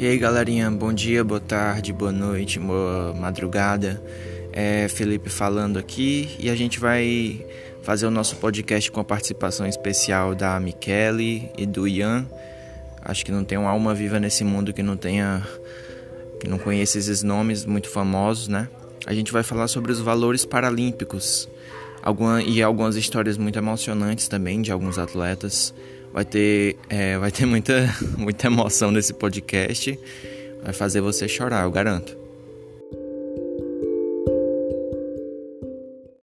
E aí galerinha, bom dia, boa tarde, boa noite, boa madrugada. É Felipe falando aqui e a gente vai fazer o nosso podcast com a participação especial da Michele e do Ian. Acho que não tem uma alma viva nesse mundo que não tenha que não conheça esses nomes muito famosos, né? A gente vai falar sobre os valores paralímpicos alguma, e algumas histórias muito emocionantes também de alguns atletas. Vai ter, é, vai ter muita, muita emoção nesse podcast. Vai fazer você chorar, eu garanto.